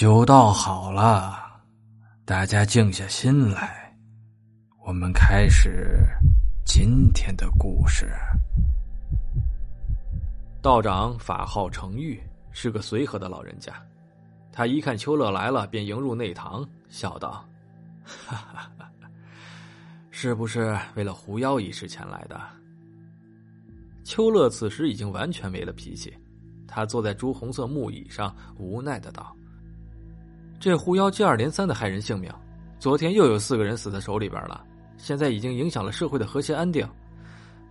酒倒好了，大家静下心来，我们开始今天的故事。道长法号程玉，是个随和的老人家。他一看秋乐来了，便迎入内堂，笑道：“哈哈哈，是不是为了狐妖一事前来的？”秋乐此时已经完全没了脾气，他坐在朱红色木椅上，无奈的道。这狐妖接二连三的害人性命，昨天又有四个人死在手里边了，现在已经影响了社会的和谐安定，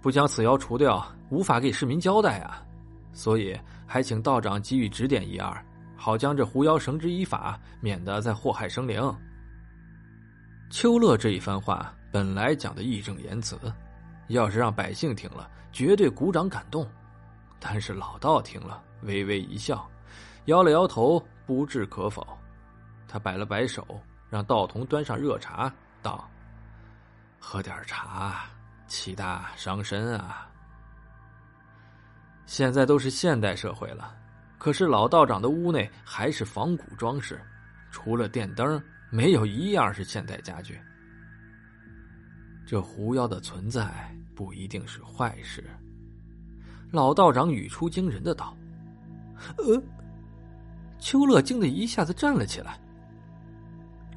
不将此妖除掉，无法给市民交代啊！所以还请道长给予指点一二，好将这狐妖绳之以法，免得再祸害生灵。秋乐这一番话本来讲的义正言辞，要是让百姓听了，绝对鼓掌感动，但是老道听了，微微一笑，摇了摇头，不置可否。他摆了摆手，让道童端上热茶，道：“喝点茶，气大伤身啊。”现在都是现代社会了，可是老道长的屋内还是仿古装饰，除了电灯，没有一样是现代家具。这狐妖的存在不一定是坏事。老道长语出惊人的道：“呃。”秋乐惊得一下子站了起来。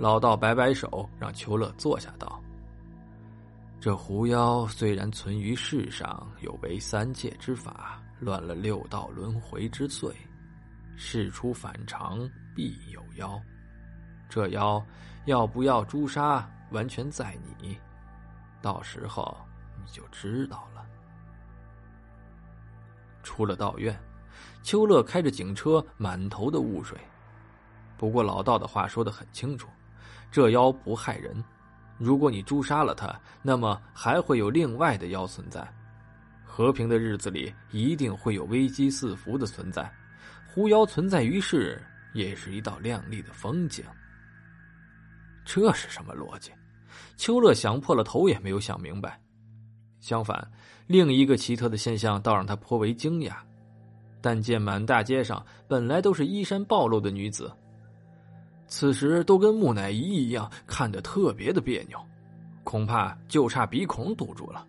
老道摆摆手，让秋乐坐下，道：“这狐妖虽然存于世上，有违三界之法，乱了六道轮回之罪，事出反常必有妖。这妖要不要诛杀，完全在你，到时候你就知道了。”出了道院，秋乐开着警车，满头的雾水。不过老道的话说的很清楚。这妖不害人，如果你诛杀了他，那么还会有另外的妖存在。和平的日子里，一定会有危机四伏的存在。狐妖存在于世，也是一道亮丽的风景。这是什么逻辑？秋乐想破了头也没有想明白。相反，另一个奇特的现象倒让他颇为惊讶。但见满大街上本来都是衣衫暴露的女子。此时都跟木乃伊一样，看得特别的别扭，恐怕就差鼻孔堵住了。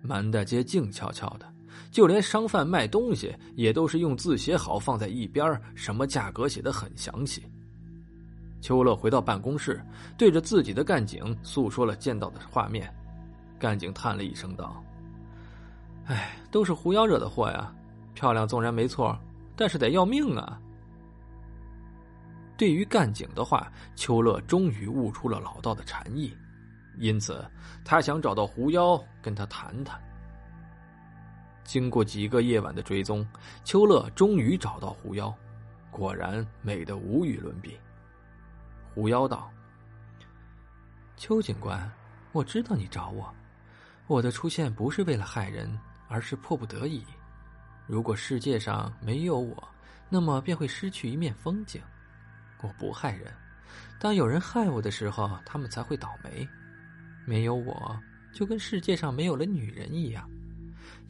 满大街静悄悄的，就连商贩卖东西也都是用字写好放在一边，什么价格写的很详细。秋乐回到办公室，对着自己的干警诉说了见到的画面。干警叹了一声道：“哎，都是狐妖惹的祸呀！漂亮纵然没错，但是得要命啊！”对于干警的话，秋乐终于悟出了老道的禅意，因此他想找到狐妖跟他谈谈。经过几个夜晚的追踪，秋乐终于找到狐妖，果然美得无与伦比。狐妖道：“邱警官，我知道你找我，我的出现不是为了害人，而是迫不得已。如果世界上没有我，那么便会失去一面风景。”我不害人，当有人害我的时候，他们才会倒霉。没有我，就跟世界上没有了女人一样。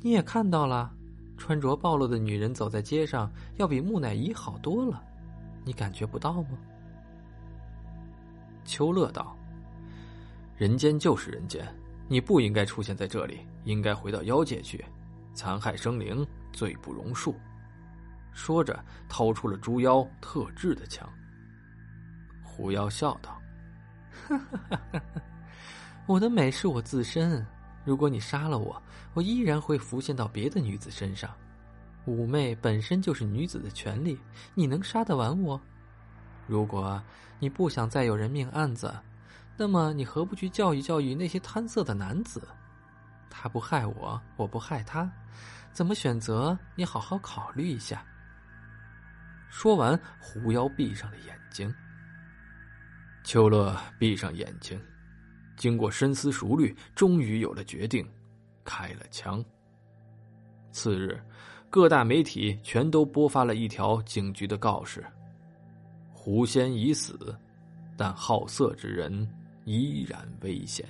你也看到了，穿着暴露的女人走在街上，要比木乃伊好多了。你感觉不到吗？秋乐道：“人间就是人间，你不应该出现在这里，应该回到妖界去。残害生灵，罪不容恕。”说着，掏出了猪妖特制的枪。狐妖笑道：“我的美是我自身，如果你杀了我，我依然会浮现到别的女子身上。妩媚本身就是女子的权利，你能杀得完我？如果你不想再有人命案子，那么你何不去教育教育那些贪色的男子？他不害我，我不害他，怎么选择？你好好考虑一下。”说完，狐妖闭上了眼睛。秋乐闭上眼睛，经过深思熟虑，终于有了决定，开了枪。次日，各大媒体全都播发了一条警局的告示：狐仙已死，但好色之人依然危险。